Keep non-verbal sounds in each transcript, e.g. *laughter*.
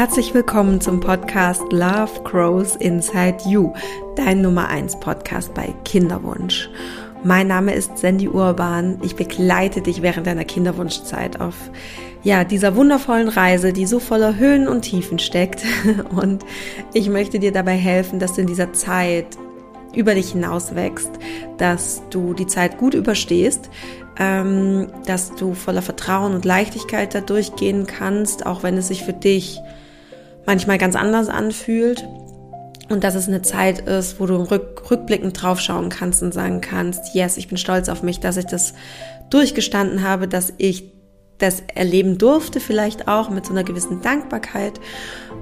Herzlich willkommen zum Podcast Love Grows Inside You, dein Nummer 1 Podcast bei Kinderwunsch. Mein Name ist Sandy Urban. Ich begleite dich während deiner Kinderwunschzeit auf ja, dieser wundervollen Reise, die so voller Höhen und Tiefen steckt. *laughs* Und ich möchte dir dabei helfen, dass du in dieser Zeit über dich hinaus wächst, dass du die Zeit gut überstehst, ähm, dass du voller Vertrauen und Leichtigkeit da durchgehen kannst, auch wenn es sich für dich manchmal ganz anders anfühlt. Und dass es eine Zeit ist, wo du rück, rückblickend draufschauen kannst und sagen kannst, yes, ich bin stolz auf mich, dass ich das durchgestanden habe, dass ich das erleben durfte, vielleicht auch mit so einer gewissen Dankbarkeit.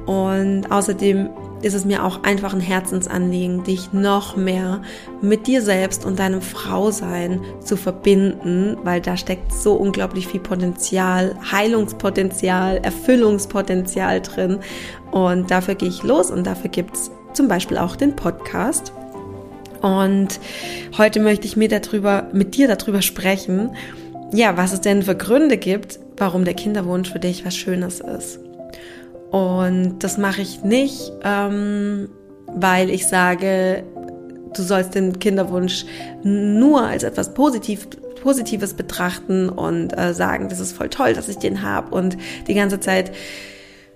Und außerdem ist es mir auch einfach ein Herzensanliegen, dich noch mehr mit dir selbst und deinem Frausein zu verbinden, weil da steckt so unglaublich viel Potenzial, Heilungspotenzial, Erfüllungspotenzial drin. Und dafür gehe ich los und dafür gibt es zum Beispiel auch den Podcast. Und heute möchte ich mir darüber, mit dir darüber sprechen, ja, was es denn für Gründe gibt, warum der Kinderwunsch für dich was Schönes ist. Und das mache ich nicht, ähm, weil ich sage, du sollst den Kinderwunsch nur als etwas Positiv, Positives betrachten und äh, sagen, das ist voll toll, dass ich den habe und die ganze Zeit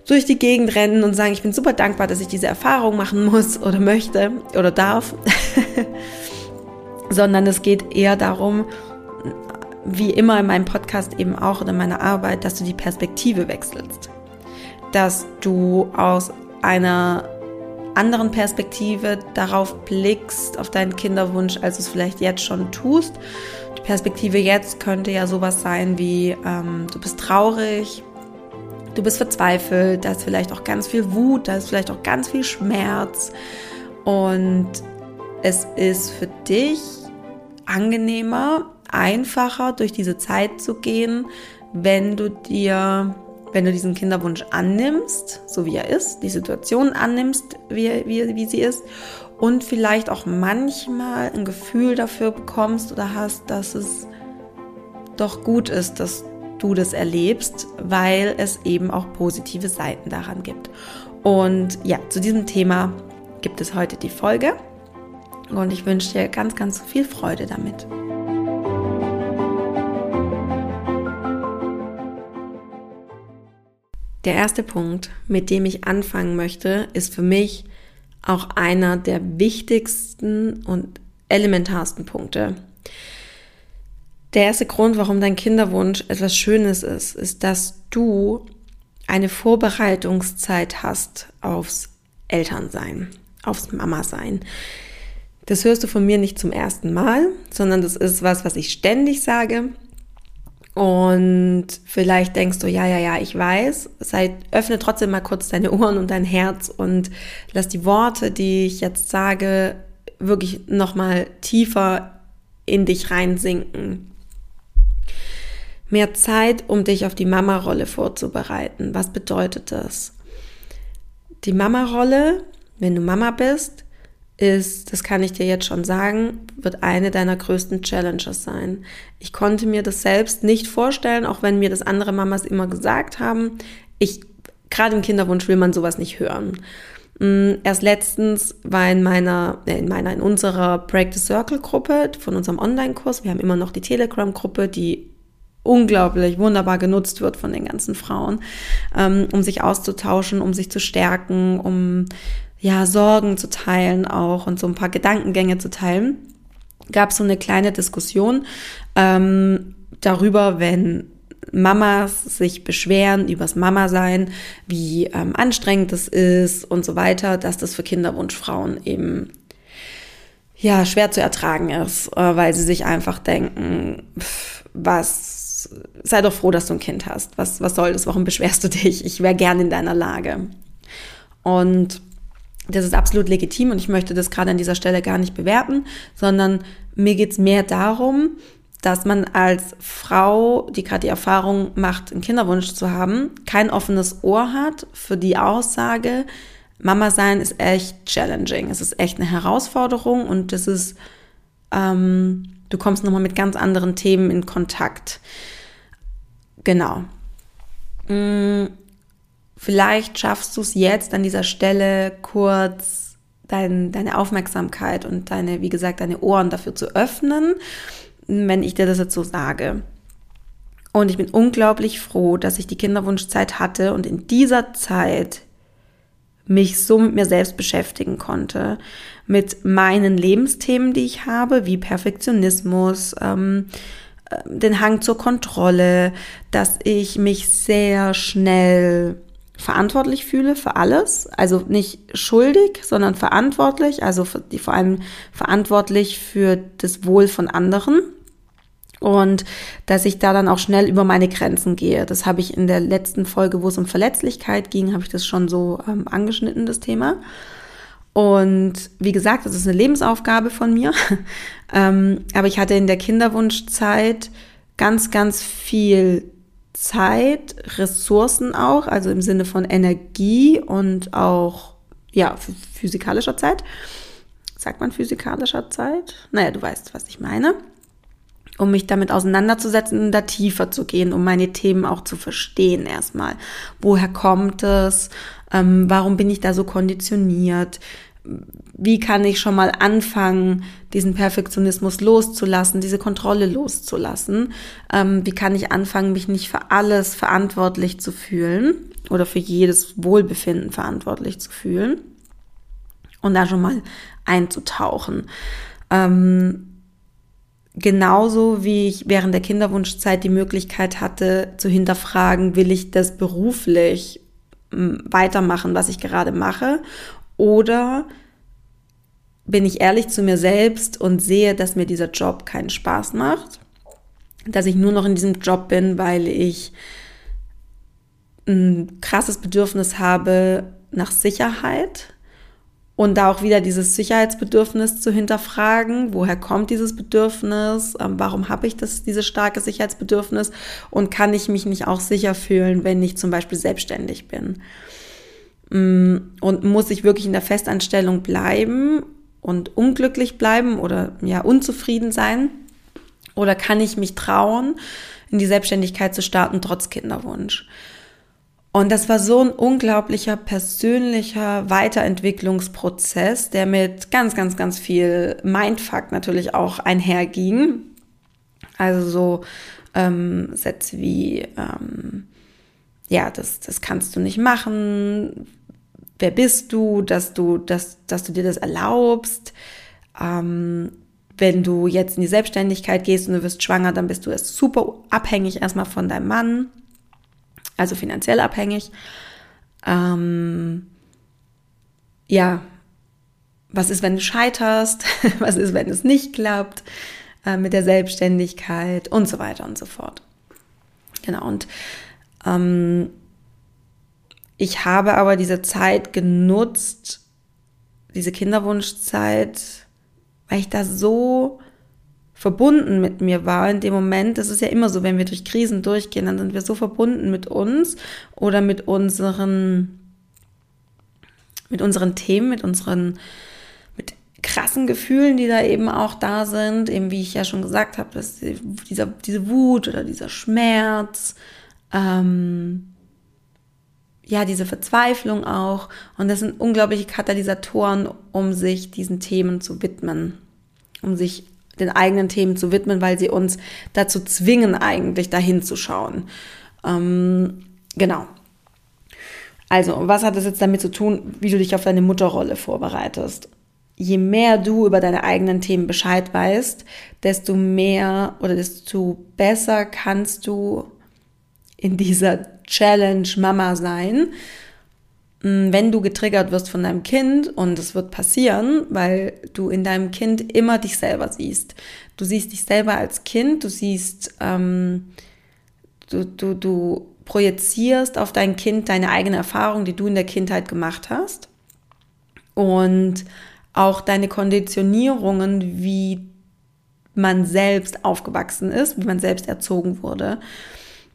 durch die Gegend rennen und sagen, ich bin super dankbar, dass ich diese Erfahrung machen muss oder möchte oder darf, *laughs* sondern es geht eher darum, wie immer in meinem Podcast eben auch oder in meiner Arbeit, dass du die Perspektive wechselst. Dass du aus einer anderen Perspektive darauf blickst, auf deinen Kinderwunsch, als du es vielleicht jetzt schon tust. Die Perspektive jetzt könnte ja sowas sein wie, ähm, du bist traurig, du bist verzweifelt, da ist vielleicht auch ganz viel Wut, da ist vielleicht auch ganz viel Schmerz. Und es ist für dich angenehmer, einfacher durch diese Zeit zu gehen, wenn du dir, wenn du diesen Kinderwunsch annimmst, so wie er ist, die Situation annimmst, wie, wie, wie sie ist und vielleicht auch manchmal ein Gefühl dafür bekommst oder hast, dass es doch gut ist, dass du das erlebst, weil es eben auch positive Seiten daran gibt. Und ja, zu diesem Thema gibt es heute die Folge und ich wünsche dir ganz, ganz viel Freude damit. Der erste Punkt, mit dem ich anfangen möchte, ist für mich auch einer der wichtigsten und elementarsten Punkte. Der erste Grund, warum dein Kinderwunsch etwas Schönes ist, ist, dass du eine Vorbereitungszeit hast aufs Elternsein, aufs Mama-Sein. Das hörst du von mir nicht zum ersten Mal, sondern das ist was, was ich ständig sage. Und vielleicht denkst du, ja, ja, ja, ich weiß. Sei, öffne trotzdem mal kurz deine Ohren und dein Herz und lass die Worte, die ich jetzt sage, wirklich nochmal tiefer in dich reinsinken. Mehr Zeit, um dich auf die Mama-Rolle vorzubereiten. Was bedeutet das? Die Mama-Rolle, wenn du Mama bist, ist, das kann ich dir jetzt schon sagen, wird eine deiner größten Challenges sein. Ich konnte mir das selbst nicht vorstellen, auch wenn mir das andere Mamas immer gesagt haben. Ich, gerade im Kinderwunsch will man sowas nicht hören. Mm, erst letztens war in meiner, äh, in meiner, in unserer Break the Circle Gruppe von unserem Online-Kurs, wir haben immer noch die Telegram-Gruppe, die unglaublich wunderbar genutzt wird von den ganzen Frauen, ähm, um sich auszutauschen, um sich zu stärken, um ja, Sorgen zu teilen auch und so ein paar Gedankengänge zu teilen, gab es so eine kleine Diskussion ähm, darüber, wenn Mamas sich beschweren übers Mama-Sein, wie ähm, anstrengend es ist und so weiter, dass das für Kinderwunschfrauen eben ja schwer zu ertragen ist, äh, weil sie sich einfach denken, pff, was sei doch froh, dass du ein Kind hast. Was was soll das? Warum beschwerst du dich? Ich wäre gern in deiner Lage. Und das ist absolut legitim und ich möchte das gerade an dieser Stelle gar nicht bewerten, sondern mir geht's mehr darum, dass man als Frau, die gerade die Erfahrung macht, einen Kinderwunsch zu haben, kein offenes Ohr hat für die Aussage, Mama sein ist echt challenging, es ist echt eine Herausforderung und das ist, ähm, du kommst nochmal mit ganz anderen Themen in Kontakt. Genau. Mm, vielleicht schaffst du es jetzt an dieser Stelle kurz dein, deine Aufmerksamkeit und deine, wie gesagt, deine Ohren dafür zu öffnen, wenn ich dir das jetzt so sage. Und ich bin unglaublich froh, dass ich die Kinderwunschzeit hatte und in dieser Zeit mich so mit mir selbst beschäftigen konnte, mit meinen Lebensthemen, die ich habe, wie Perfektionismus, ähm, äh, den Hang zur Kontrolle, dass ich mich sehr schnell verantwortlich fühle für alles, also nicht schuldig, sondern verantwortlich, also die vor allem verantwortlich für das Wohl von anderen und dass ich da dann auch schnell über meine Grenzen gehe. Das habe ich in der letzten Folge, wo es um Verletzlichkeit ging, habe ich das schon so ähm, angeschnitten, das Thema. Und wie gesagt, das ist eine Lebensaufgabe von mir. *laughs* ähm, aber ich hatte in der Kinderwunschzeit ganz, ganz viel Zeit, Ressourcen auch, also im Sinne von Energie und auch, ja, physikalischer Zeit. Sagt man physikalischer Zeit? Naja, du weißt, was ich meine. Um mich damit auseinanderzusetzen und da tiefer zu gehen, um meine Themen auch zu verstehen erstmal. Woher kommt es? Ähm, warum bin ich da so konditioniert? Wie kann ich schon mal anfangen, diesen Perfektionismus loszulassen, diese Kontrolle loszulassen? Ähm, wie kann ich anfangen, mich nicht für alles verantwortlich zu fühlen oder für jedes Wohlbefinden verantwortlich zu fühlen? Und da schon mal einzutauchen. Ähm, genauso wie ich während der Kinderwunschzeit die Möglichkeit hatte zu hinterfragen, will ich das beruflich weitermachen, was ich gerade mache? Oder bin ich ehrlich zu mir selbst und sehe, dass mir dieser Job keinen Spaß macht, dass ich nur noch in diesem Job bin, weil ich ein krasses Bedürfnis habe nach Sicherheit? Und da auch wieder dieses Sicherheitsbedürfnis zu hinterfragen, woher kommt dieses Bedürfnis, ähm, warum habe ich das, dieses starke Sicherheitsbedürfnis? Und kann ich mich nicht auch sicher fühlen, wenn ich zum Beispiel selbstständig bin. Mm, und muss ich wirklich in der Festanstellung bleiben und unglücklich bleiben oder ja unzufrieden sein? Oder kann ich mich trauen, in die Selbstständigkeit zu starten, trotz Kinderwunsch? Und das war so ein unglaublicher persönlicher Weiterentwicklungsprozess, der mit ganz, ganz, ganz viel Mindfuck natürlich auch einherging. Also so ähm, Sätze wie, ähm, ja, das, das kannst du nicht machen, wer bist du, dass du, dass, dass du dir das erlaubst. Ähm, wenn du jetzt in die Selbstständigkeit gehst und du wirst schwanger, dann bist du erst super abhängig erstmal von deinem Mann, also finanziell abhängig. Ähm, ja, was ist, wenn du scheiterst? *laughs* was ist, wenn es nicht klappt äh, mit der Selbstständigkeit und so weiter und so fort. Genau, und ähm, ich habe aber diese Zeit genutzt, diese Kinderwunschzeit, weil ich da so verbunden mit mir war in dem Moment. Das ist ja immer so, wenn wir durch Krisen durchgehen, dann sind wir so verbunden mit uns oder mit unseren, mit unseren Themen, mit unseren, mit krassen Gefühlen, die da eben auch da sind. Eben wie ich ja schon gesagt habe, dass dieser, diese Wut oder dieser Schmerz, ähm, ja, diese Verzweiflung auch. Und das sind unglaubliche Katalysatoren, um sich diesen Themen zu widmen, um sich den eigenen Themen zu widmen, weil sie uns dazu zwingen, eigentlich dahin zu schauen. Ähm, genau. Also, was hat das jetzt damit zu tun, wie du dich auf deine Mutterrolle vorbereitest? Je mehr du über deine eigenen Themen Bescheid weißt, desto mehr oder desto besser kannst du in dieser Challenge Mama sein, mm, wenn du getriggert wirst von deinem Kind und es wird passieren, weil du in deinem Kind immer dich selber siehst. Du siehst dich selber als Kind, du siehst, ähm, du, du, du projizierst auf dein Kind deine eigene Erfahrung, die du in der Kindheit gemacht hast und auch deine Konditionierungen, wie man selbst aufgewachsen ist, wie man selbst erzogen wurde.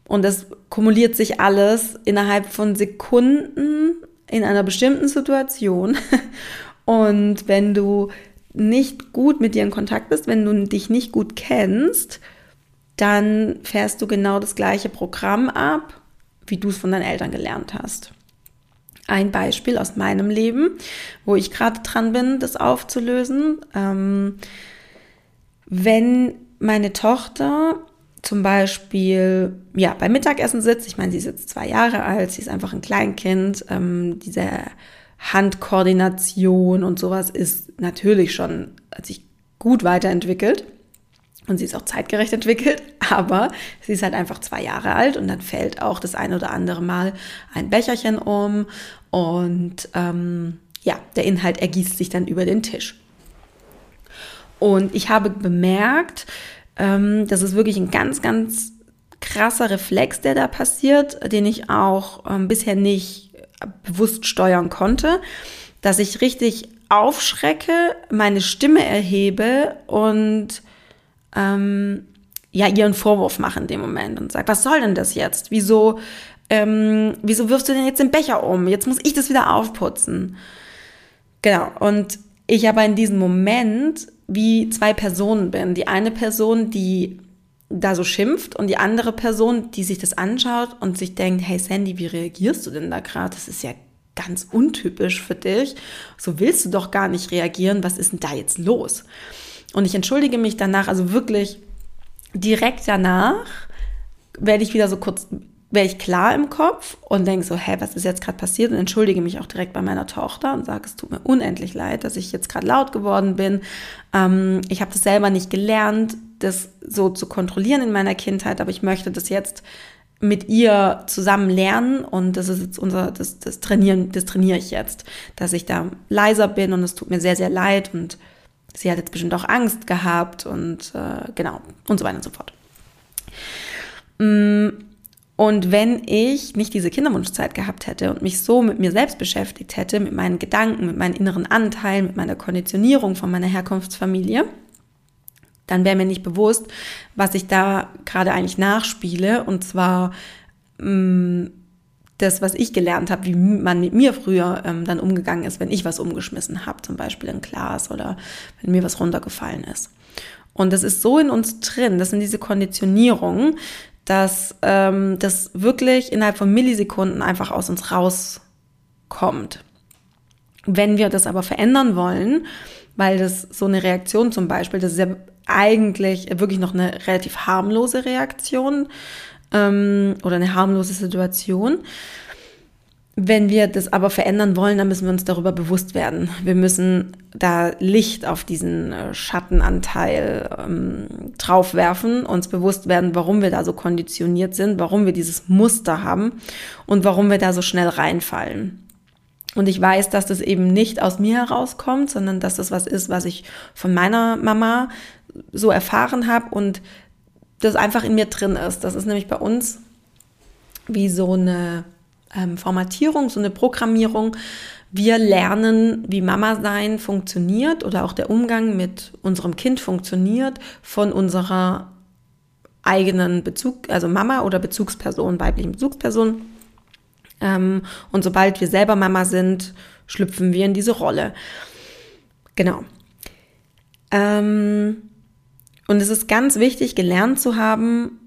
Und das kumuliert sich alles innerhalb von Sekunden in einer bestimmten Situation. *laughs* Und wenn du nicht gut mit dir in Kontakt bist, wenn du dich nicht gut kennst, dann fährst du genau das gleiche Programm ab, wie du es von deinen Eltern gelernt hast. ein Beispiel aus meinem Leben, wo ich gerade dran bin, das aufzulösen. Ähm, wenn meine Tochter zum Beispiel ja beim Mittagessen sitzt, ich meine, sie ist jetzt zwei Jahre alt, sie ist einfach ein Kleinkind, ähm, diese Handkoordination und sowas ist natürlich schon hat sich gut weiterentwickelt. Und sie ist auch zeitgerecht entwickelt, *laughs* aber sie ist halt einfach zwei Jahre alt und dann fällt auch das ein oder andere Mal ein Becherchen um und ähm, ja, der Inhalt ergießt sich dann über den Tisch. Und ich habe bemerkt, ähm, das ist wirklich ein ganz, ganz krasser Reflex, der da passiert, den ich auch ähm, bisher nicht bewusst steuern konnte, dass ich richtig aufschrecke, meine Stimme erhebe und ähm, ja ihren Vorwurf mache in dem Moment und sage, was soll denn das jetzt? Wieso, ähm, wieso wirfst du denn jetzt den Becher um? Jetzt muss ich das wieder aufputzen. Genau. Und ich aber in diesem Moment wie zwei Personen bin. Die eine Person, die da so schimpft und die andere Person, die sich das anschaut und sich denkt, hey Sandy, wie reagierst du denn da gerade? Das ist ja ganz untypisch für dich. So willst du doch gar nicht reagieren. Was ist denn da jetzt los? Und ich entschuldige mich danach, also wirklich direkt danach werde ich wieder so kurz, werde ich klar im Kopf und denke so, hä, was ist jetzt gerade passiert? Und entschuldige mich auch direkt bei meiner Tochter und sage, es tut mir unendlich leid, dass ich jetzt gerade laut geworden bin. Ähm, ich habe das selber nicht gelernt, das so zu kontrollieren in meiner Kindheit, aber ich möchte das jetzt mit ihr zusammen lernen und das ist jetzt unser, das, das Trainieren, das trainiere ich jetzt, dass ich da leiser bin und es tut mir sehr, sehr leid und sie hat jetzt bestimmt auch Angst gehabt und äh, genau und so weiter und so fort. Mm, und wenn ich nicht diese Kinderwunschzeit gehabt hätte und mich so mit mir selbst beschäftigt hätte, mit meinen Gedanken, mit meinen inneren Anteilen, mit meiner Konditionierung von meiner Herkunftsfamilie, dann wäre mir nicht bewusst, was ich da gerade eigentlich nachspiele. Und zwar mh, mm, das, was ich gelernt habe, wie man mit mir früher ähm, dann umgegangen ist, wenn ich was umgeschmissen habe, zum Beispiel ein Glas oder wenn mir was runtergefallen ist. Und das ist so in uns drin, das sind diese Konditionierungen, dass ähm, das wirklich innerhalb von Millisekunden einfach aus uns rauskommt. Wenn wir das aber verändern wollen, weil das so eine Reaktion zum Beispiel, das ist ja eigentlich wirklich noch eine relativ harmlose Reaktion, ähm, oder eine harmlose Situation. Wenn wir das aber verändern wollen, dann müssen wir uns darüber bewusst werden. Wir müssen da Licht auf diesen äh, Schattenanteil ähm, draufwerfen, uns bewusst werden, warum wir da so konditioniert sind, warum wir dieses Muster haben und warum wir da so schnell reinfallen. Und ich weiß, dass das eben nicht aus mir herauskommt, sondern dass das was ist, was ich von meiner Mama so erfahren habe und das einfach in mir drin ist. Das ist nämlich bei uns wie so eine ähm, Formatierung, so eine Programmierung. Wir lernen, wie Mama sein funktioniert oder auch der Umgang mit unserem Kind funktioniert von unserer eigenen Bezug, also Mama oder Bezugsperson, weiblichen Bezugsperson. Ähm, und sobald wir selber Mama sind, schlüpfen wir in diese Rolle. Genau. Ähm, und es ist ganz wichtig, gelernt zu haben,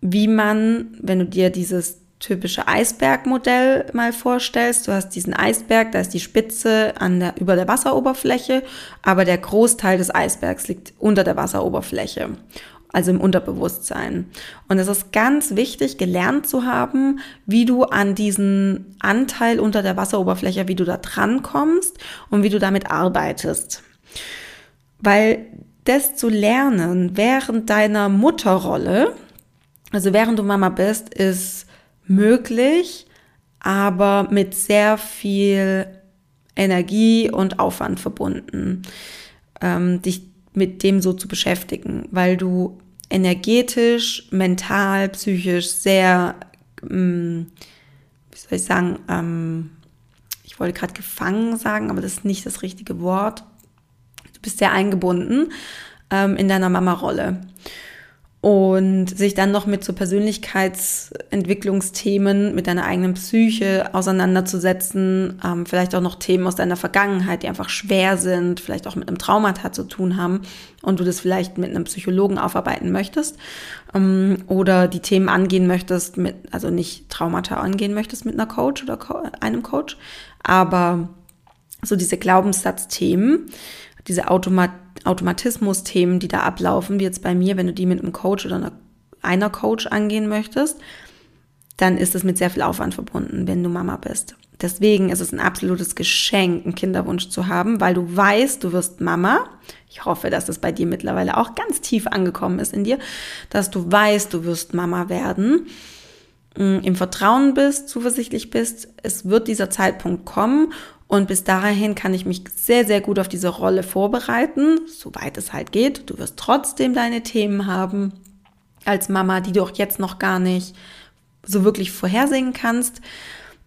wie man, wenn du dir dieses typische Eisbergmodell mal vorstellst, du hast diesen Eisberg, da ist die Spitze an der, über der Wasseroberfläche, aber der Großteil des Eisbergs liegt unter der Wasseroberfläche, also im Unterbewusstsein. Und es ist ganz wichtig, gelernt zu haben, wie du an diesen Anteil unter der Wasseroberfläche, wie du da dran kommst und wie du damit arbeitest. Weil das zu lernen während deiner Mutterrolle, also während du Mama bist, ist möglich, aber mit sehr viel Energie und Aufwand verbunden, ähm, dich mit dem so zu beschäftigen, weil du energetisch, mental, psychisch sehr, ähm, wie soll ich sagen, ähm, ich wollte gerade gefangen sagen, aber das ist nicht das richtige Wort. Du bist sehr eingebunden ähm, in deiner Mama-Rolle. Und sich dann noch mit so Persönlichkeitsentwicklungsthemen, mit deiner eigenen Psyche auseinanderzusetzen, ähm, vielleicht auch noch Themen aus deiner Vergangenheit, die einfach schwer sind, vielleicht auch mit einem Traumata zu tun haben und du das vielleicht mit einem Psychologen aufarbeiten möchtest ähm, oder die Themen angehen möchtest, mit, also nicht Traumata angehen möchtest mit einer Coach oder Co einem Coach, aber so diese Glaubenssatzthemen, diese Automat Automatismus-Themen, die da ablaufen, wie jetzt bei mir, wenn du die mit einem Coach oder einer, einer Coach angehen möchtest, dann ist es mit sehr viel Aufwand verbunden, wenn du Mama bist. Deswegen ist es ein absolutes Geschenk, einen Kinderwunsch zu haben, weil du weißt, du wirst Mama. Ich hoffe, dass das bei dir mittlerweile auch ganz tief angekommen ist in dir, dass du weißt, du wirst Mama werden, mm, im Vertrauen bist, zuversichtlich bist. Es wird dieser Zeitpunkt kommen und bis dahin kann ich mich sehr, sehr gut auf diese Rolle vorbereiten, soweit es halt geht. Du wirst trotzdem deine Themen haben als Mama, die du auch jetzt noch gar nicht so wirklich vorhersehen kannst.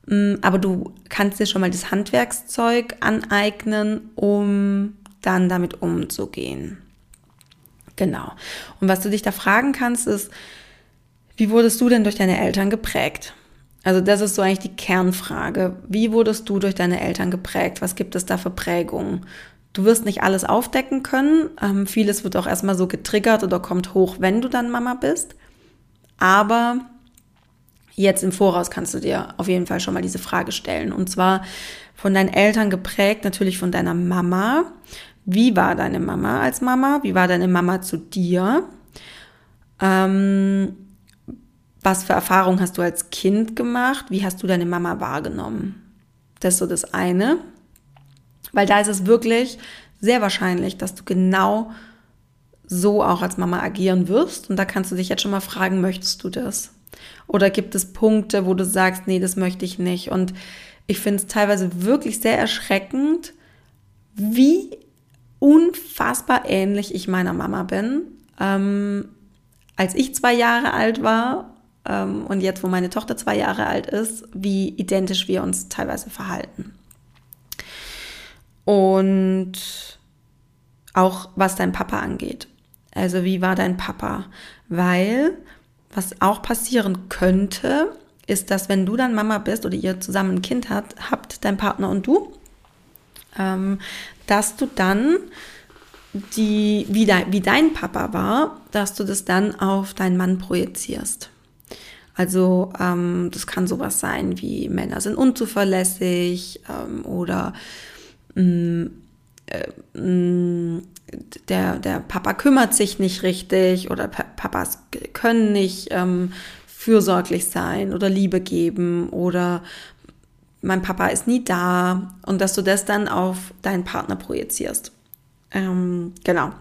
Mm, aber du kannst dir schon mal das Handwerkszeug aneignen, um dann damit umzugehen. Genau. Und was du dich da fragen kannst, ist, wie wurdest du denn durch deine Eltern geprägt? Also das ist so eigentlich die Kernfrage. Wie wurdest du durch deine Eltern geprägt? Was gibt es da für Prägungen? Du wirst nicht alles aufdecken können. Ähm, vieles wird auch erstmal so getriggert oder kommt hoch, wenn du dann Mama bist. Aber jetzt im Voraus kannst du dir auf jeden Fall schon mal diese Frage stellen. Und zwar von deinen Eltern geprägt, natürlich von deiner Mama. Wie war deine Mama als Mama? Wie war deine Mama zu dir? Ähm, was für Erfahrungen hast du als Kind gemacht? Wie hast du deine Mama wahrgenommen? Das ist so das eine. Weil da ist es wirklich sehr wahrscheinlich, dass du genau so auch als Mama agieren wirst. Und da kannst du dich jetzt schon mal fragen, möchtest du das? Oder gibt es Punkte, wo du sagst, nee, das möchte ich nicht? Und ich finde es teilweise wirklich sehr erschreckend, wie unfassbar ähnlich ich meiner Mama bin. Ähm, als ich zwei Jahre alt war ähm, und jetzt, wo meine Tochter zwei Jahre alt ist, wie identisch wir uns teilweise verhalten. Und auch was dein Papa angeht. Also wie war dein Papa? Weil was auch passieren könnte, ist, dass wenn du dann Mama bist oder ihr zusammen ein Kind hat, habt, dein Partner und du, ähm, dass du dann die, wie, de, wie dein Papa war, dass du das dann auf deinen Mann projizierst. Also ähm, das kann sowas sein wie Männer sind unzuverlässig ähm, oder mh, mm, äh, mm, der, der Papa kümmert sich nicht richtig oder pa Papas können nicht ähm, fürsorglich sein oder Liebe geben oder mein Papa ist nie da und dass du das dann auf deinen Partner projizierst. Ähm, genau.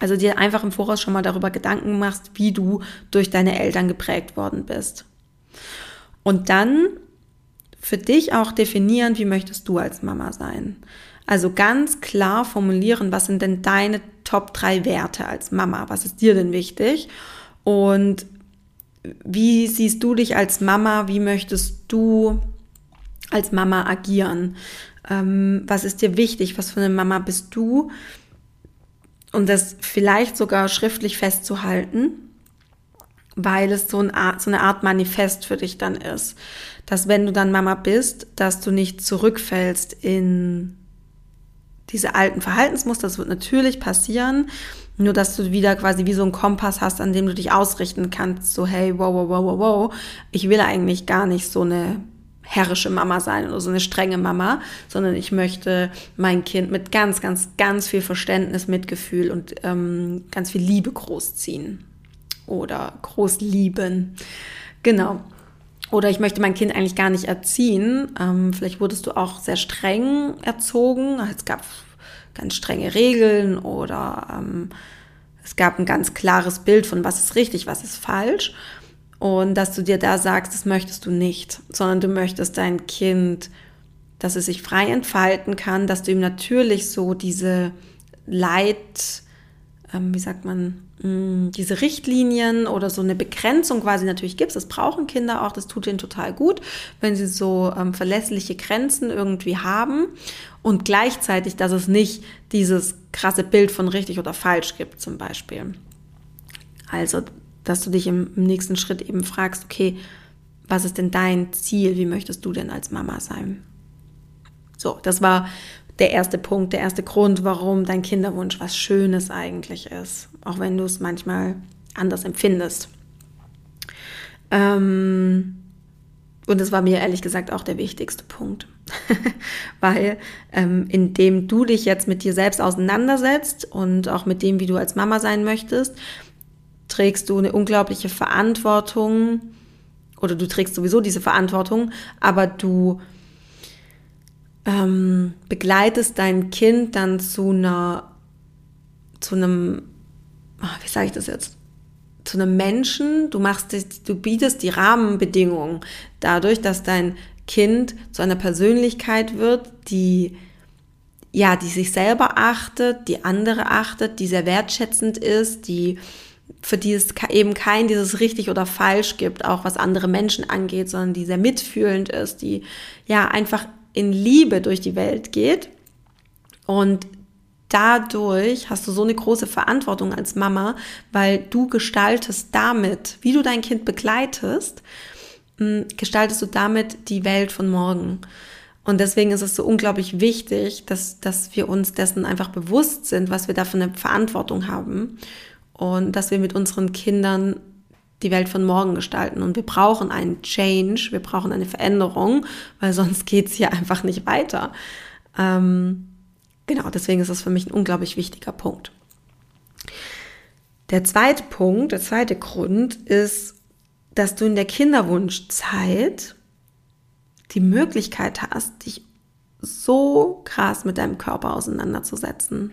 Also dir einfach im Voraus schon mal darüber Gedanken machst, wie du durch deine Eltern geprägt worden bist. Und dann für dich auch definieren, wie möchtest du als Mama sein. Also ganz klar formulieren, was sind denn deine Top 3 Werte als Mama? Was ist dir denn wichtig? Und wie siehst du dich als Mama? Wie möchtest du als Mama agieren? Ähm, was ist dir wichtig? Was für eine Mama bist du? Und das vielleicht sogar schriftlich festzuhalten, weil es so, ein Art, so eine Art Manifest für dich dann ist. Dass wenn du dann Mama bist, dass du nicht zurückfällst in diese alten Verhaltensmuster. Das wird natürlich passieren. Nur, dass du wieder quasi wie so ein Kompass hast, an dem du dich ausrichten kannst. So, hey, wow, wow, wow, wow, wow. Ich will eigentlich gar nicht so eine herrische Mama sein oder so eine strenge Mama, sondern ich möchte mein Kind mit ganz, ganz, ganz viel Verständnis, Mitgefühl und ähm, ganz viel Liebe großziehen oder groß lieben. Genau. Oder ich möchte mein Kind eigentlich gar nicht erziehen. Ähm, vielleicht wurdest du auch sehr streng erzogen. Es gab ganz strenge Regeln oder ähm, es gab ein ganz klares Bild von was ist richtig, was ist falsch. Und dass du dir da sagst, das möchtest du nicht, sondern du möchtest dein Kind, dass es sich frei entfalten kann, dass du ihm natürlich so diese Leit, ähm, wie sagt man, mm, diese Richtlinien oder so eine Begrenzung quasi natürlich gibst. Das brauchen Kinder auch, das tut ihnen total gut, wenn sie so ähm, verlässliche Grenzen irgendwie haben und gleichzeitig, dass es nicht dieses krasse Bild von richtig oder falsch gibt zum Beispiel. Also, dass du dich im, nächsten Schritt eben fragst, okay, was ist denn dein Ziel? Wie möchtest du denn als Mama sein? So, das war der erste Punkt, der erste Grund, warum dein Kinderwunsch was Schönes eigentlich ist, auch wenn du es manchmal anders empfindest. Ähm, und das war mir ehrlich gesagt auch der wichtigste Punkt, *laughs* weil ähm, indem du dich jetzt mit dir selbst auseinandersetzt und auch mit dem, wie du als Mama sein möchtest, trägst du eine unglaubliche Verantwortung oder du trägst sowieso diese Verantwortung, aber du ähm, begleitest dein Kind dann zu einer, zu einem, ah, wie sage ich das jetzt? Zu einem Menschen, du machst, du bietest die Rahmenbedingungen dadurch, dass dein Kind zu einer Persönlichkeit wird, die ja, die sich selber achtet, die andere achtet, die sehr wertschätzend ist, die für die es eben kein dieses richtig oder falsch gibt, auch was andere Menschen angeht, sondern die sehr mitfühlend ist, die ja einfach in Liebe durch die Welt geht. Und dadurch hast du so eine große Verantwortung als Mama, weil du gestaltest damit, wie du dein Kind begleitest, hm, gestaltest du damit die Welt von morgen. Und deswegen ist es so unglaublich wichtig, dass, dass wir uns dessen einfach bewusst sind, was wir da für eine Verantwortung haben und dass wir mit unseren Kindern die Welt von morgen gestalten. Und wir brauchen einen Change, wir brauchen eine Veränderung, weil sonst geht es hier einfach nicht weiter. Ähm, genau, deswegen ist das für mich ein unglaublich wichtiger Punkt. Der zweite Punkt, der zweite Grund ist, dass du in der Kinderwunschzeit die Möglichkeit hast, dich so krass mit deinem Körper auseinanderzusetzen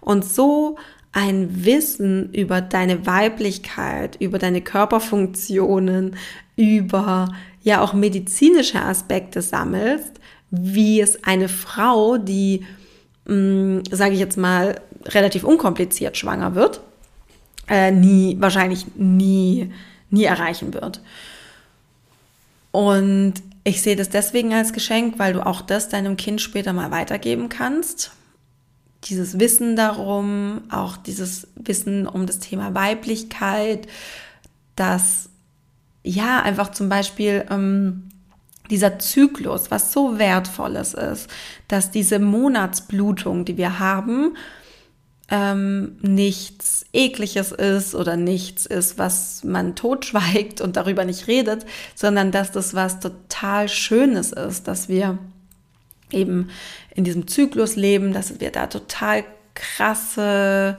und so ein Wissen über deine Weiblichkeit, über deine Körperfunktionen, über ja auch medizinische Aspekte sammelst, wie es eine Frau, die, mm, sage ich jetzt mal, relativ unkompliziert schwanger wird, äh, nie, wahrscheinlich nie, nie erreichen wird. Und ich sehe das deswegen als Geschenk, weil du auch das deinem Kind später mal weitergeben kannst dieses Wissen darum, auch dieses Wissen um das Thema Weiblichkeit, dass ja einfach zum Beispiel ähm, dieser Zyklus, was so wertvolles ist, dass diese Monatsblutung, die wir haben, ähm, nichts Ekliges ist oder nichts ist, was man totschweigt und darüber nicht redet, sondern dass das was total Schönes ist, dass wir eben in diesem Zyklus leben, dass wir da total krasse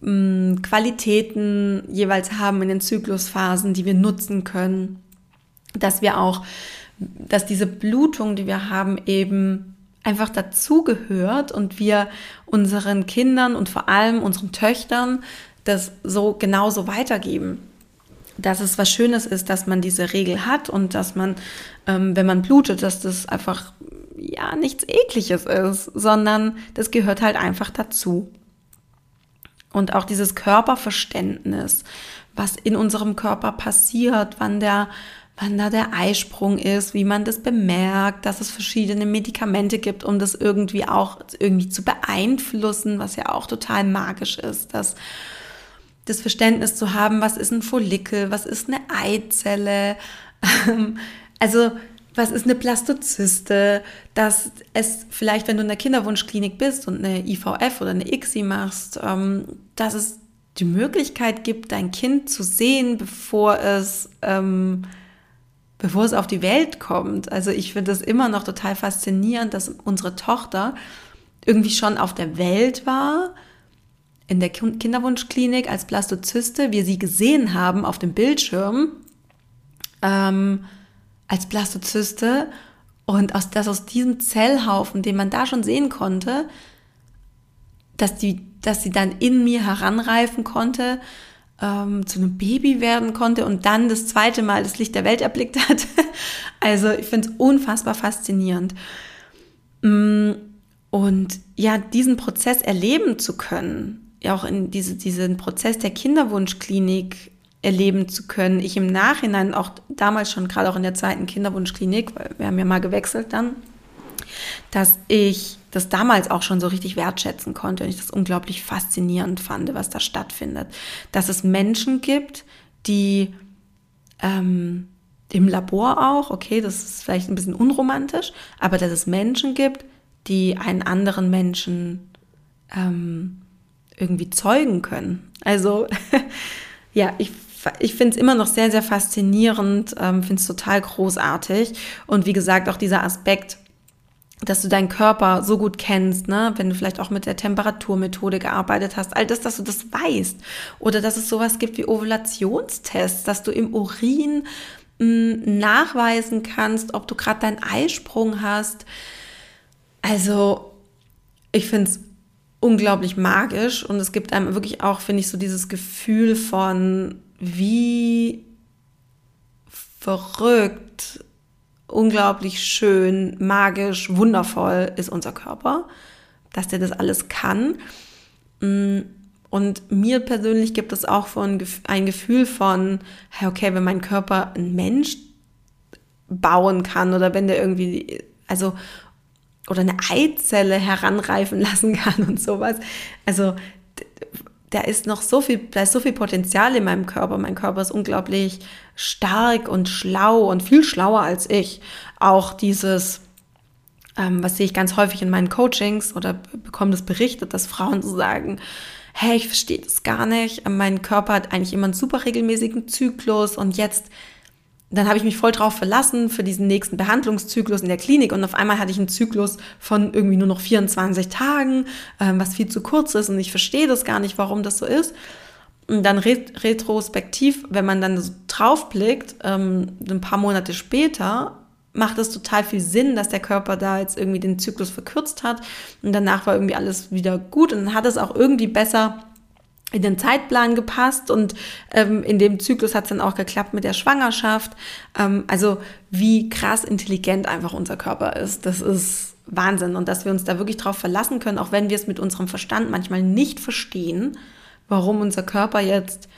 mh, mm, Qualitäten jeweils haben in den Zyklusphasen, die wir nutzen können, dass wir auch, dass diese Blutung, die wir haben, eben einfach dazugehört und wir unseren Kindern und vor allem unseren Töchtern das so genauso weitergeben. Dass es was Schönes ist, dass man diese Regel hat und dass man, ähm, wenn man blutet, dass das einfach ja nichts Ekliges ist, sondern das gehört halt einfach dazu. Und auch dieses Körperverständnis, was in unserem Körper passiert, wann der wann da der Eisprung ist, wie man das bemerkt, dass es verschiedene Medikamente gibt, um das irgendwie auch irgendwie zu beeinflussen, was ja auch total magisch ist, dass das Verständnis zu haben, was ist ein Follikel, was ist eine Eizelle, *laughs* also was ist eine Blastozyste, dass es vielleicht, wenn du in der Kinderwunschklinik bist und eine IVF oder eine ICSI machst, ähm, dass es die Möglichkeit gibt, dein Kind zu sehen, bevor es, ähm, bevor es auf die Welt kommt. Also ich finde das immer noch total faszinierend, dass unsere Tochter irgendwie schon auf der Welt war, in der Kinderwunschklinik als Blastozyste, wir sie gesehen haben auf dem Bildschirm, ähm, als Blastozyste und aus, dass aus diesem Zellhaufen, den man da schon sehen konnte, dass, die, dass sie dann in mir heranreifen konnte, ähm, zu einem Baby werden konnte und dann das zweite Mal das Licht der Welt erblickt hat. *laughs* also ich finde es unfassbar faszinierend. Mm, und ja, diesen Prozess erleben zu können, ja auch in diese, diesen Prozess der Kinderwunschklinik erleben zu können. Ich im Nachhinein auch damals schon, gerade auch in der zweiten Kinderwunschklinik, weil wir haben ja mal gewechselt dann, dass ich das damals auch schon so richtig wertschätzen konnte und ich das unglaublich faszinierend fand, was da stattfindet. Dass es Menschen gibt, die ähm, im Labor auch, okay, das ist vielleicht ein bisschen unromantisch, aber dass es Menschen gibt, die einen anderen Menschen ähm, irgendwie zeugen können. Also *laughs* ja, ich, ich finde es immer noch sehr, sehr faszinierend, ähm, finde es total großartig. Und wie gesagt, auch dieser Aspekt, dass du deinen Körper so gut kennst, ne? wenn du vielleicht auch mit der Temperaturmethode gearbeitet hast, all das, dass du das weißt. Oder dass es sowas gibt wie Ovulationstests, dass du im Urin hm, nachweisen kannst, ob du gerade deinen Eisprung hast. Also, ich finde es unglaublich magisch und es gibt einem wirklich auch, finde ich, so dieses Gefühl von, wie verrückt, unglaublich schön, magisch, wundervoll ist unser Körper, dass der das alles kann. Mm, und mir persönlich gibt es auch von ein Gefühl von, okay, wenn mein Körper ein Mensch bauen kann oder wenn der irgendwie, also oder eine Eizelle heranreifen *laughs* lassen kann und sowas. Also da ist noch so viel, da ist so viel Potenzial in meinem Körper. Mein Körper ist unglaublich stark und schlau und viel schlauer als ich. Auch dieses, ähm, was sehe ich ganz häufig in meinen Coachings oder bekomme das berichtet, dass Frauen so sagen, hey, ich verstehe das gar nicht. Mein Körper hat eigentlich immer einen super regelmäßigen Zyklus und jetzt dann habe ich mich voll drauf verlassen für diesen nächsten Behandlungszyklus in der Klinik und auf einmal hatte ich einen Zyklus von irgendwie nur noch 24 Tagen, ähm, was viel zu kurz ist und ich verstehe das gar nicht, warum das so ist. Und dann retrospektiv, wenn man dann so draufblickt, ähm, ein paar Monate später, macht es total viel Sinn, dass der Körper da jetzt irgendwie den Zyklus verkürzt hat und danach war irgendwie alles wieder gut und dann hat es auch irgendwie besser in den Zeitplan gepasst und ähm, in dem Zyklus hat es dann auch geklappt mit der Schwangerschaft. Ähm, also wie krass intelligent einfach unser Körper ist, das ist Wahnsinn und dass wir uns da wirklich drauf verlassen können, auch wenn wir es mit unserem Verstand manchmal nicht verstehen, warum unser Körper jetzt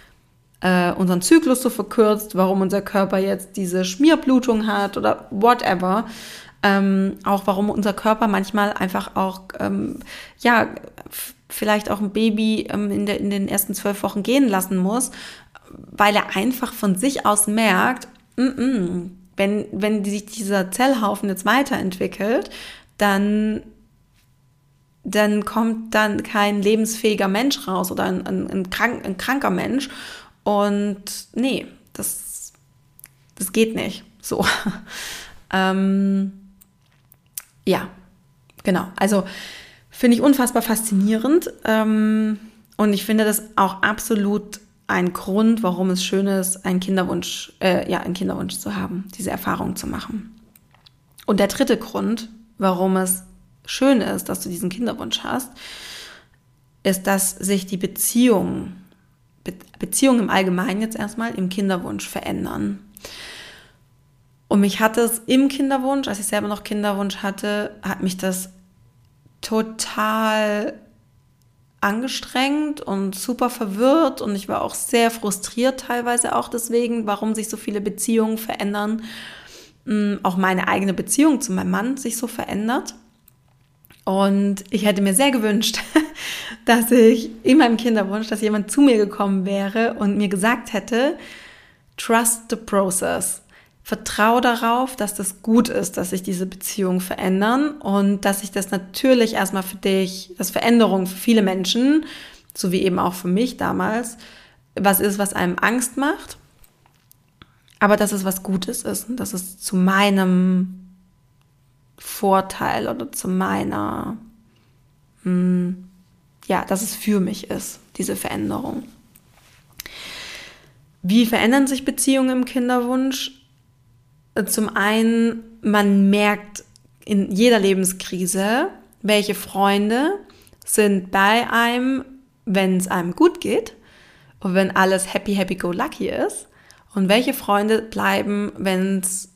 äh, unseren Zyklus so verkürzt, warum unser Körper jetzt diese Schmierblutung hat oder whatever. Ähm, auch warum unser Körper manchmal einfach auch ähm, ja vielleicht auch ein Baby ähm, in, der, in den ersten zwölf Wochen gehen lassen muss, weil er einfach von sich aus merkt, mm -mm, wenn, wenn sich dieser Zellhaufen jetzt weiterentwickelt, dann, dann kommt dann kein lebensfähiger Mensch raus oder ein, ein, ein, krank, ein kranker Mensch. Und nee, das, das geht nicht. So. *laughs* ähm, ja, genau. Also Finde ich unfassbar faszinierend. Ähm, und ich finde das auch absolut ein Grund, warum es schön ist, einen Kinderwunsch, äh, ja, einen Kinderwunsch zu haben, diese Erfahrung zu machen. Und der dritte Grund, warum es schön ist, dass du diesen Kinderwunsch hast, ist, dass sich die Beziehungen, Be Beziehungen im Allgemeinen jetzt erstmal im Kinderwunsch verändern. Und mich hat es im Kinderwunsch, als ich selber noch Kinderwunsch hatte, hat mich das total angestrengt und super verwirrt und ich war auch sehr frustriert teilweise auch deswegen, warum sich so viele Beziehungen verändern, mm, auch meine eigene Beziehung zu meinem Mann sich so verändert. Und ich hätte mir sehr gewünscht, *laughs* dass ich in meinem Kinderwunsch, dass jemand zu mir gekommen wäre und mir gesagt hätte, trust the process. Vertrau darauf, dass das gut ist, dass sich diese Beziehungen verändern und dass sich das natürlich erstmal für dich, dass Veränderung für viele Menschen, so wie eben auch für mich damals, was ist, was einem Angst macht, aber dass es was Gutes ist und dass es zu meinem Vorteil oder zu meiner, mh, hm, ja, dass es für mich ist, diese Veränderung. Wie verändern sich Beziehungen im Kinderwunsch? Zum einen, man merkt in jeder Lebenskrise, welche Freunde sind bei einem, wenn es einem gut geht und wenn alles happy, happy, go lucky ist und welche Freunde bleiben, wenn es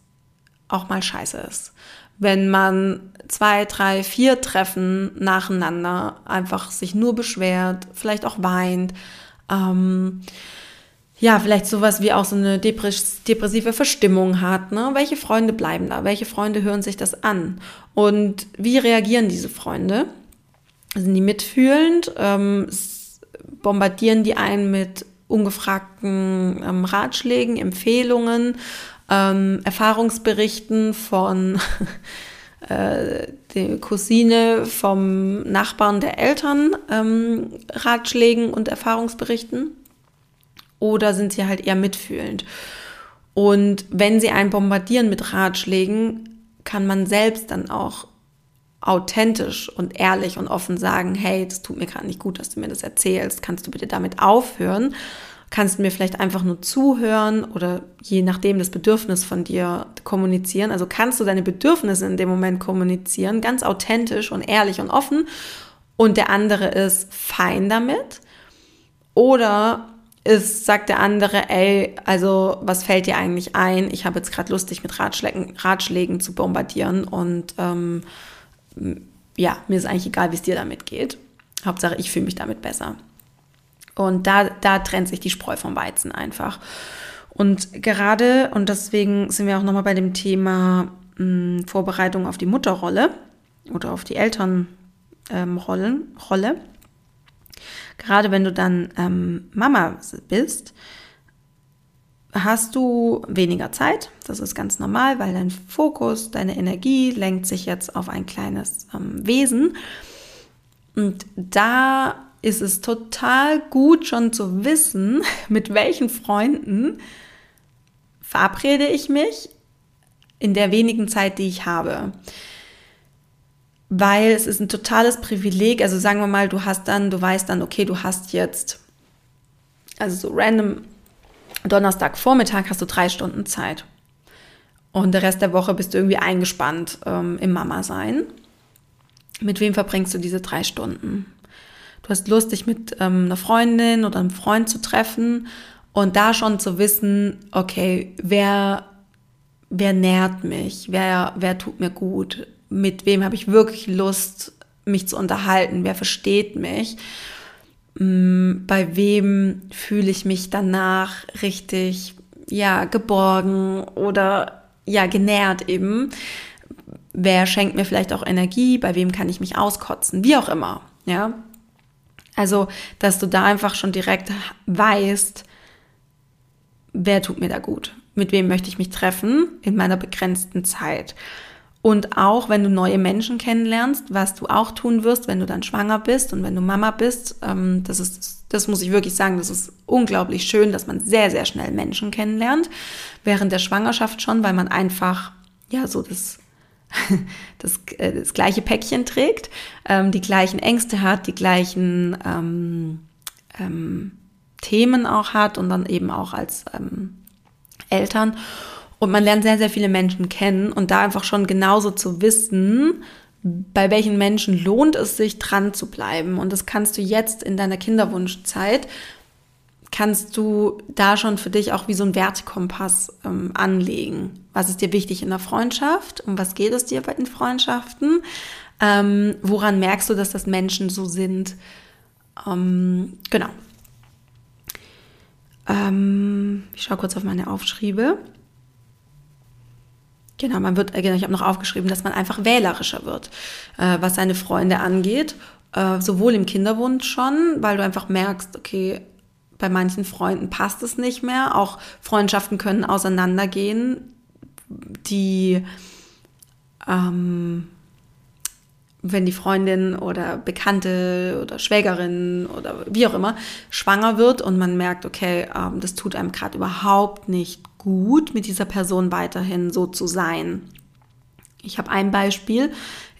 auch mal scheiße ist. Wenn man zwei, drei, vier Treffen nacheinander einfach sich nur beschwert, vielleicht auch weint. Ähm, ja, vielleicht sowas wie auch so eine depressive Verstimmung hat. Ne? Welche Freunde bleiben da? Welche Freunde hören sich das an? Und wie reagieren diese Freunde? Sind die mitfühlend? Ähm, bombardieren die einen mit ungefragten ähm, Ratschlägen, Empfehlungen, ähm, Erfahrungsberichten von *laughs* äh, der Cousine, vom Nachbarn der Eltern, ähm, Ratschlägen und Erfahrungsberichten? Oder sind sie halt eher mitfühlend? Und wenn sie einen bombardieren mit Ratschlägen, kann man selbst dann auch authentisch und ehrlich und offen sagen, hey, das tut mir gerade nicht gut, dass du mir das erzählst. Kannst du bitte damit aufhören? Kannst du mir vielleicht einfach nur zuhören oder je nachdem das Bedürfnis von dir kommunizieren? Also kannst du deine Bedürfnisse in dem Moment kommunizieren, ganz authentisch und ehrlich und offen und der andere ist fein damit? Oder ist, sagt der andere, ey, also was fällt dir eigentlich ein? Ich habe jetzt gerade Lust, dich mit Ratschlägen, Ratschlägen zu bombardieren und ähm, ja, mir ist eigentlich egal, wie es dir damit geht. Hauptsache, ich fühle mich damit besser. Und da, da trennt sich die Spreu vom Weizen einfach. Und gerade, und deswegen sind wir auch nochmal bei dem Thema mh, hm, Vorbereitung auf die Mutterrolle oder auf die Elternrolle. Ähm, Rolle gerade wenn du dann ähm, Mama bist, hast du weniger Zeit. Das ist ganz normal, weil dein Fokus, deine Energie lenkt sich jetzt auf ein kleines ähm, Wesen. Und da ist es total gut schon zu wissen, *laughs* mit welchen Freunden verabrede ich mich in der wenigen Zeit, die ich habe weil es ist ein totales Privileg. Also sagen wir mal, du hast dann, du weißt dann, okay, du hast jetzt, also so random Donnerstagvormittag hast du drei Stunden Zeit. Und der Rest der Woche bist du irgendwie eingespannt ähm, im Mama-Sein. Mit wem verbringst du diese drei Stunden? Du hast Lust, dich mit ähm, einer Freundin oder einem Freund zu treffen und da schon zu wissen, okay, wer, wer nährt mich, wer, wer tut mir gut, mit wem habe ich wirklich Lust, mich zu unterhalten, wer versteht mich, mm, bei wem fühle ich mich danach richtig, ja, geborgen oder ja, genährt eben. Wer schenkt mir vielleicht auch Energie, bei wem kann ich mich auskotzen, wie auch immer, ja. Also, dass du da einfach schon direkt weißt, wer tut mir da gut, mit wem möchte ich mich treffen in meiner begrenzten Zeit. Und auch wenn du neue Menschen kennenlernst, was du auch tun wirst, wenn du dann schwanger bist und wenn du Mama bist, ähm, das ist, das muss ich wirklich sagen, das ist unglaublich schön, dass man sehr, sehr schnell Menschen kennenlernt. Während der Schwangerschaft schon, weil man einfach, ja, so das, *laughs* das, äh, das gleiche Päckchen trägt, ähm, die gleichen Ängste hat, die gleichen ähm, ähm, Themen auch hat und dann eben auch als ähm, Eltern. Und man lernt sehr, sehr viele Menschen kennen und da einfach schon genauso zu wissen, bei welchen Menschen lohnt es sich dran zu bleiben. Und das kannst du jetzt in deiner Kinderwunschzeit, kannst du da schon für dich auch wie so ein Wertekompass ähm, anlegen. Was ist dir wichtig in der Freundschaft? Um was geht es dir bei den Freundschaften? Ähm, woran merkst du, dass das Menschen so sind? Ähm, genau. Ähm, ich schaue kurz auf meine Aufschriebe. Genau, man wird, äh, genau, ich habe noch aufgeschrieben, dass man einfach wählerischer wird, äh, was seine Freunde angeht. Äh, sowohl im Kinderwunsch schon, weil du einfach merkst, okay, bei manchen Freunden passt es nicht mehr. Auch Freundschaften können auseinandergehen, die, ähm, wenn die Freundin oder Bekannte oder Schwägerin oder wie auch immer schwanger wird und man merkt, okay, ähm, das tut einem gerade überhaupt nicht gut, mit dieser Person weiterhin so zu sein. Ich habe ein Beispiel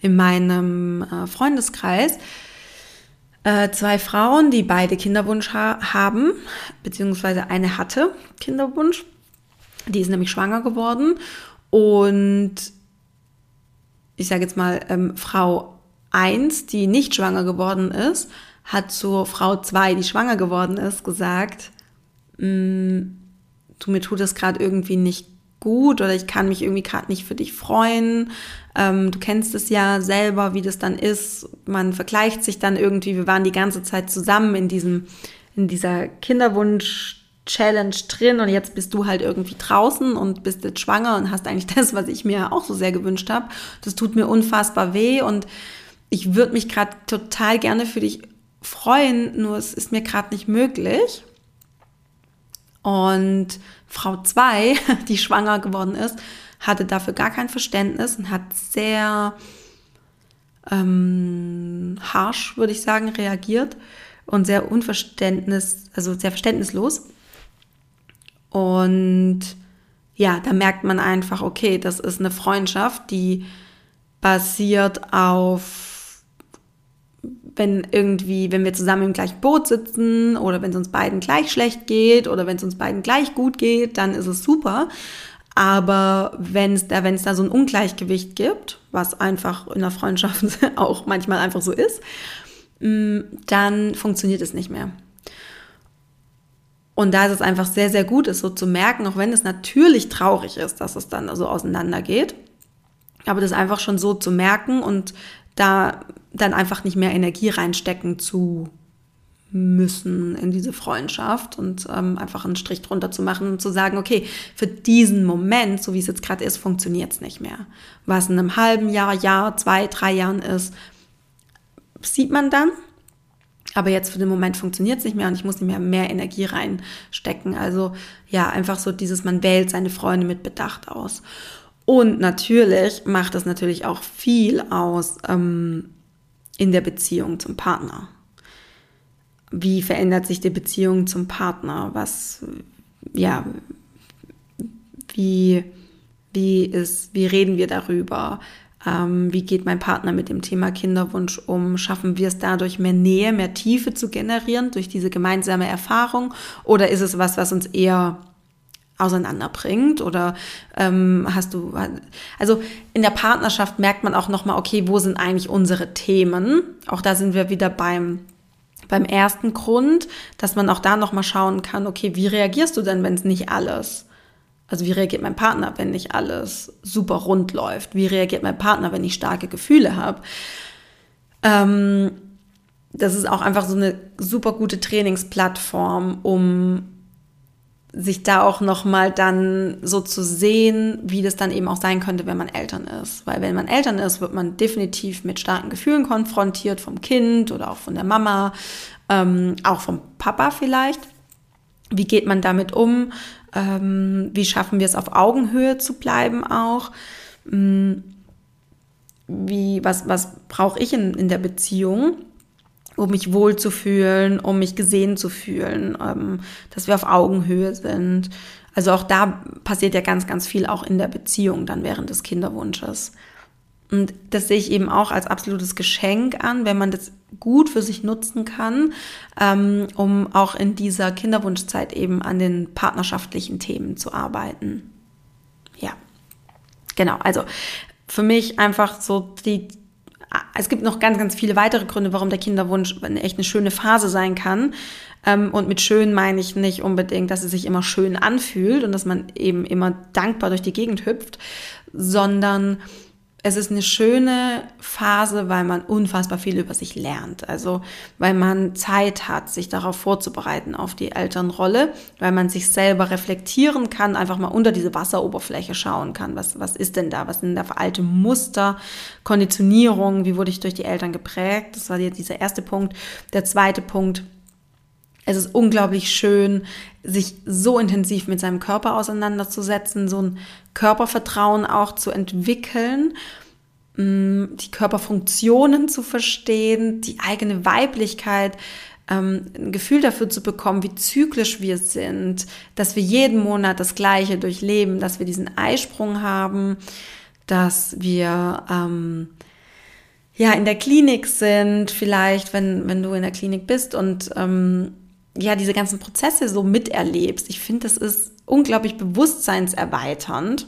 in meinem äh, Freundeskreis. Äh, zwei Frauen, die beide Kinderwunsch ha haben, beziehungsweise eine hatte Kinderwunsch. Die ist nämlich schwanger geworden. Und ich sage jetzt mal, ähm, Frau 1, die nicht schwanger geworden ist, hat zur Frau 2, die schwanger geworden ist, gesagt, mm, du, mir tut das gerade irgendwie nicht gut oder ich kann mich irgendwie gerade nicht für dich freuen. Ähm, du kennst es ja selber, wie das dann ist. Man vergleicht sich dann irgendwie. Wir waren die ganze Zeit zusammen in diesem, in dieser Kinderwunsch Challenge drin und jetzt bist du halt irgendwie draußen und bist jetzt schwanger und hast eigentlich *laughs* das, was ich mir auch so sehr gewünscht habe. Das tut mir unfassbar weh und ich würde mich gerade total gerne für dich freuen, nur es ist mir gerade nicht möglich. Und Frau 2, *laughs* die schwanger geworden ist, hatte dafür gar kein Verständnis und hat sehr ähm, harsh, würde ich sagen, reagiert und sehr unverständnis, also sehr verständnislos. Und ja, da merkt man einfach, okay, das ist eine Freundschaft, die basiert auf, wenn irgendwie, wenn wir zusammen im gleichen Boot sitzen oder wenn es uns beiden gleich schlecht geht oder wenn es uns beiden gleich gut geht, dann ist es super. Aber wenn es da, wenn es da so ein Ungleichgewicht gibt, was einfach in der Freundschaft *laughs* auch manchmal einfach so ist, mm, dann funktioniert es nicht mehr. Und da ist es einfach sehr, sehr gut, es so zu merken, auch wenn es natürlich traurig ist, dass es dann so auseinandergeht. Aber das einfach schon so zu merken und da dann einfach nicht mehr Energie reinstecken zu müssen in diese Freundschaft und ähm, einfach einen Strich drunter zu machen und zu sagen, okay, für diesen Moment, so wie es jetzt gerade ist, funktioniert es nicht mehr. Was in einem halben Jahr, Jahr, zwei, drei Jahren ist, sieht man dann. Aber jetzt für den Moment funktioniert es nicht mehr und ich muss nicht mehr mehr Energie reinstecken. Also ja, einfach so dieses, man wählt seine Freunde mit Bedacht aus. Und natürlich macht das natürlich auch viel aus ähm, in der Beziehung zum Partner wie verändert sich die Beziehung zum Partner? Was, ja, wie, wie ist, wie reden wir darüber? Ähm, wie geht mein Partner mit dem Thema Kinderwunsch um? Schaffen wir es dadurch, mehr Nähe, mehr Tiefe zu generieren durch diese gemeinsame Erfahrung? Oder ist es was, was uns eher auseinanderbringt oder ähm, hast du also in der Partnerschaft merkt man auch noch mal okay wo sind eigentlich unsere Themen auch da sind wir wieder beim beim ersten Grund, dass man auch da nochmal schauen kann, okay, wie reagierst du denn, wenn es nicht alles, also wie reagiert mein Partner, wenn nicht alles super rund läuft? Wie reagiert mein Partner, wenn ich starke Gefühle habe? Ähm, das ist auch einfach so eine super gute Trainingsplattform, um sich da auch nochmal dann so zu sehen, wie das dann eben auch sein könnte, wenn man Eltern ist. Weil wenn man Eltern ist, wird man definitiv mit starken Gefühlen konfrontiert, vom Kind oder auch von der Mama, ähm, auch vom Papa vielleicht. Wie geht man damit um? Ähm, wie schaffen wir es auf Augenhöhe zu bleiben auch? Ähm, wie, was, was brauche ich in, in der Beziehung? Um mich wohl zu fühlen, um mich gesehen zu fühlen, ähm, dass wir auf Augenhöhe sind. Also auch da passiert ja ganz, ganz viel auch in der Beziehung dann während des Kinderwunsches. Und das sehe ich eben auch als absolutes Geschenk an, wenn man das gut für sich nutzen kann, ähm, um auch in dieser Kinderwunschzeit eben an den partnerschaftlichen Themen zu arbeiten. Ja, genau. Also für mich einfach so die, es gibt noch ganz, ganz viele weitere Gründe, warum der Kinderwunsch echt eine schöne Phase sein kann. Ähm, und mit schön meine ich nicht unbedingt, dass es sich immer schön anfühlt und dass man eben immer dankbar durch die Gegend hüpft, sondern es ist eine schöne Phase, weil man unfassbar viel über sich lernt. Also weil man Zeit hat, sich darauf vorzubereiten, auf die Elternrolle, weil man sich selber reflektieren kann, einfach mal unter diese Wasseroberfläche schauen kann. Was, was ist denn da? Was sind da für alte Muster, Konditionierung? Wie wurde ich durch die Eltern geprägt? Das war jetzt dieser erste Punkt. Der zweite Punkt, es ist unglaublich schön, sich so intensiv mit seinem Körper auseinanderzusetzen, so ein Körpervertrauen auch zu entwickeln, mm, die Körperfunktionen zu verstehen, die eigene Weiblichkeit, ähm, ein Gefühl dafür zu bekommen, wie zyklisch wir sind, dass wir jeden Monat das Gleiche durchleben, dass wir diesen Eisprung haben, dass wir ähm, ja in der Klinik sind, vielleicht, wenn, wenn du in der Klinik bist und ähm, ja, diese ganzen Prozesse so miterlebst. Ich finde, das ist unglaublich bewusstseinserweiternd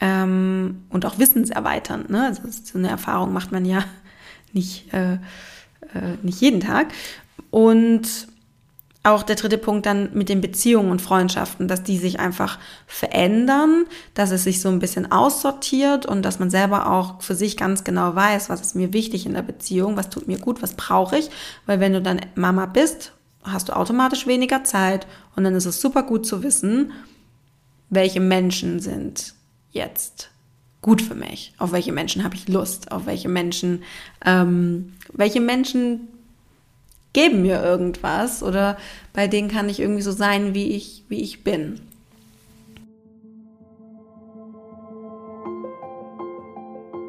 ähm, und auch wissenserweiternd. Ne? Also so eine Erfahrung macht man ja *laughs* nicht, äh, äh, nicht jeden Tag. Und auch der dritte Punkt dann mit den Beziehungen und Freundschaften, dass die sich einfach verändern, dass es sich so ein bisschen aussortiert und dass man selber auch für sich ganz genau weiß, was ist mir wichtig in der Beziehung, was tut mir gut, was brauche ich. Weil wenn du dann Mama bist hast du automatisch weniger Zeit und dann ist es super gut zu wissen, welche Menschen sind jetzt gut für mich, auf welche Menschen habe ich Lust, auf welche Menschen, ähm, welche Menschen geben mir irgendwas oder bei denen kann ich irgendwie so sein, wie ich, wie ich bin.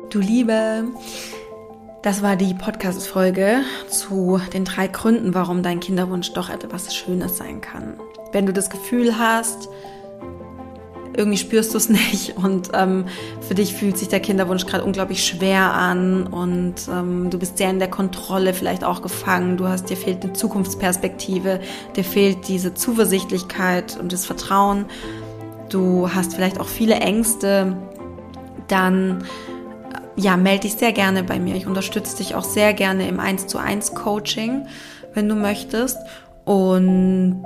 Du Liebe, das war die Podcast-Folge zu den drei Gründen, warum dein Kinderwunsch doch etwas Schönes sein kann. Wenn du das Gefühl hast, irgendwie spürst du es nicht. Und ähm, für dich fühlt sich der Kinderwunsch gerade unglaublich schwer an. Und ähm, du bist sehr in der Kontrolle vielleicht auch gefangen, du hast, dir fehlt eine Zukunftsperspektive, dir fehlt diese Zuversichtlichkeit und das Vertrauen, du hast vielleicht auch viele Ängste, dann ja, melde dich sehr gerne bei mir. Ich unterstütze dich auch sehr gerne im 1 zu 1 Coaching, wenn du möchtest. Und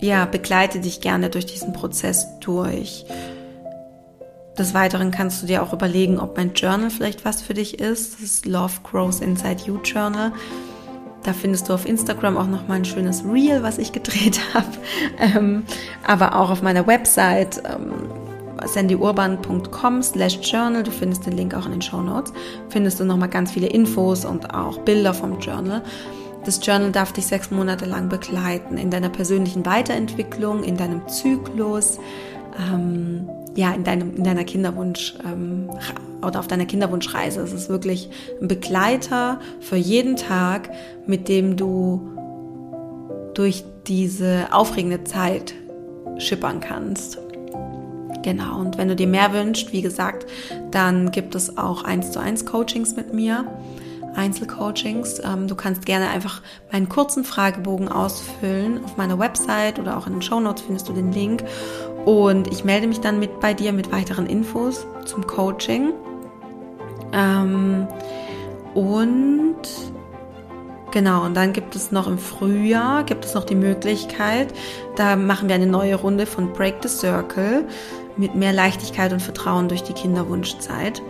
ja, begleite dich gerne durch diesen Prozess durch. Des Weiteren kannst du dir auch überlegen, ob mein Journal vielleicht was für dich ist. Das ist Love Grows Inside You Journal. Da findest du auf Instagram auch noch mal ein schönes Reel, was ich gedreht *laughs* habe. Ähm, aber auch auf meiner Website ähm, sandyurban.com slash journal, du findest den Link auch in den Show Notes, findest du nochmal ganz viele Infos und auch Bilder vom Journal. Das Journal darf dich sechs Monate lang begleiten in deiner persönlichen Weiterentwicklung, in deinem Zyklus, ähm, ja, in, deinem, in deiner Kinderwunsch ähm, oder auf deiner Kinderwunschreise. Es ist wirklich ein Begleiter für jeden Tag, mit dem du durch diese aufregende Zeit schippern kannst. Genau, und wenn du dir mehr wünschst, wie gesagt, dann gibt es auch 1 zu 1 Coachings mit mir. Einzelcoachings. Ähm, du kannst gerne einfach meinen kurzen Fragebogen ausfüllen auf meiner Website oder auch in den Show Notes findest du den Link. Und ich melde mich dann mit bei dir mit weiteren Infos zum Coaching. Ähm, und Genau, und dann gibt es noch im Frühjahr, gibt es noch die Möglichkeit, da machen wir eine neue Runde von Break the Circle mit mehr Leichtigkeit und Vertrauen durch die Kinderwunschzeit.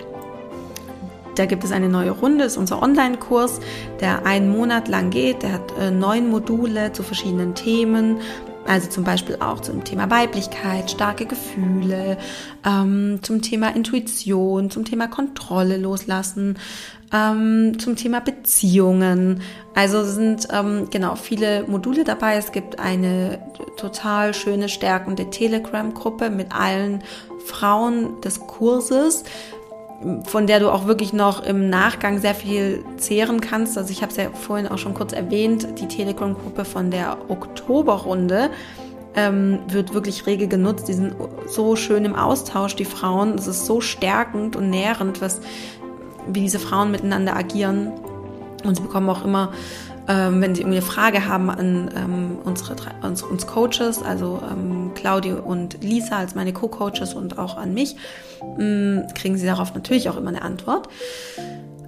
Da gibt es eine neue Runde, ist unser Online-Kurs, der einen Monat lang geht. Der hat äh, neun Module zu verschiedenen Themen. Also zum Beispiel auch zum Thema Weiblichkeit, starke Gefühle, ähm, zum Thema Intuition, zum Thema Kontrolle loslassen, ähm, zum Thema Beziehungen. Also sind ähm, genau viele Module dabei. Es gibt eine total schöne, stärkende Telegram-Gruppe mit allen Frauen des Kurses von der du auch wirklich noch im Nachgang sehr viel zehren kannst. Also ich habe es ja vorhin auch schon kurz erwähnt, die Telegram-Gruppe von der Oktoberrunde ähm, wird wirklich rege genutzt. Die sind so schön im Austausch, die Frauen. Es ist so stärkend und nährend, was wie diese Frauen miteinander agieren. Und sie bekommen auch immer, ähm, wenn sie irgendwie eine Frage haben an ähm, unsere uns, uns Coaches, also ähm, Claudia und Lisa als meine Co-Coaches und auch an mich, mh, mm, kriegen sie darauf natürlich auch immer eine Antwort.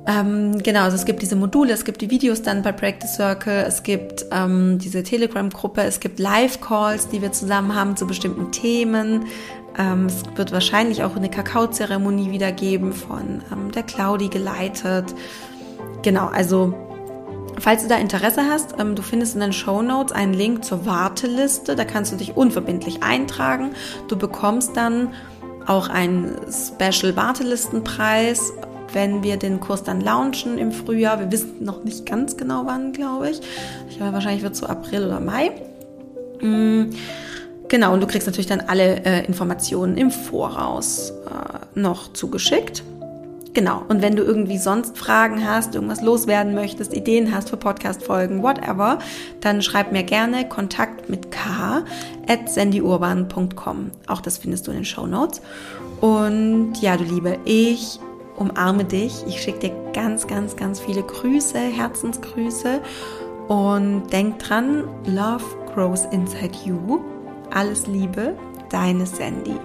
Ähm, genau, also es gibt diese Module, es gibt die Videos dann bei Practice Circle, es gibt ähm, diese Telegram-Gruppe, es gibt Live-Calls, die wir zusammen haben zu bestimmten Themen. Ähm, es wird wahrscheinlich auch eine Kakaozeremonie wieder geben von ähm, der Claudi geleitet. Genau, also falls du da Interesse hast, ähm, du findest in den Show Notes einen Link zur Warteliste. Da kannst du dich unverbindlich eintragen. Du bekommst dann auch einen Special Wartelistenpreis, wenn wir den Kurs dann launchen im Frühjahr. Wir wissen noch nicht ganz genau wann, glaube ich. Ich glaube, wahrscheinlich wird es so April oder Mai. Mm. Genau, und du kriegst natürlich dann alle äh, Informationen im Voraus äh, noch zugeschickt. Genau, und wenn du irgendwie sonst Fragen hast, irgendwas loswerden möchtest, Ideen hast für Podcast-Folgen, whatever, dann schreib mir gerne Kontakt mit k at sandyurban.com. Auch das findest du in den Show Notes. Und ja, du Liebe, ich umarme dich. Ich schicke dir ganz, ganz, ganz viele Grüße, Herzensgrüße. Und denk dran, Love grows inside you. Alles Liebe, deine Sandy.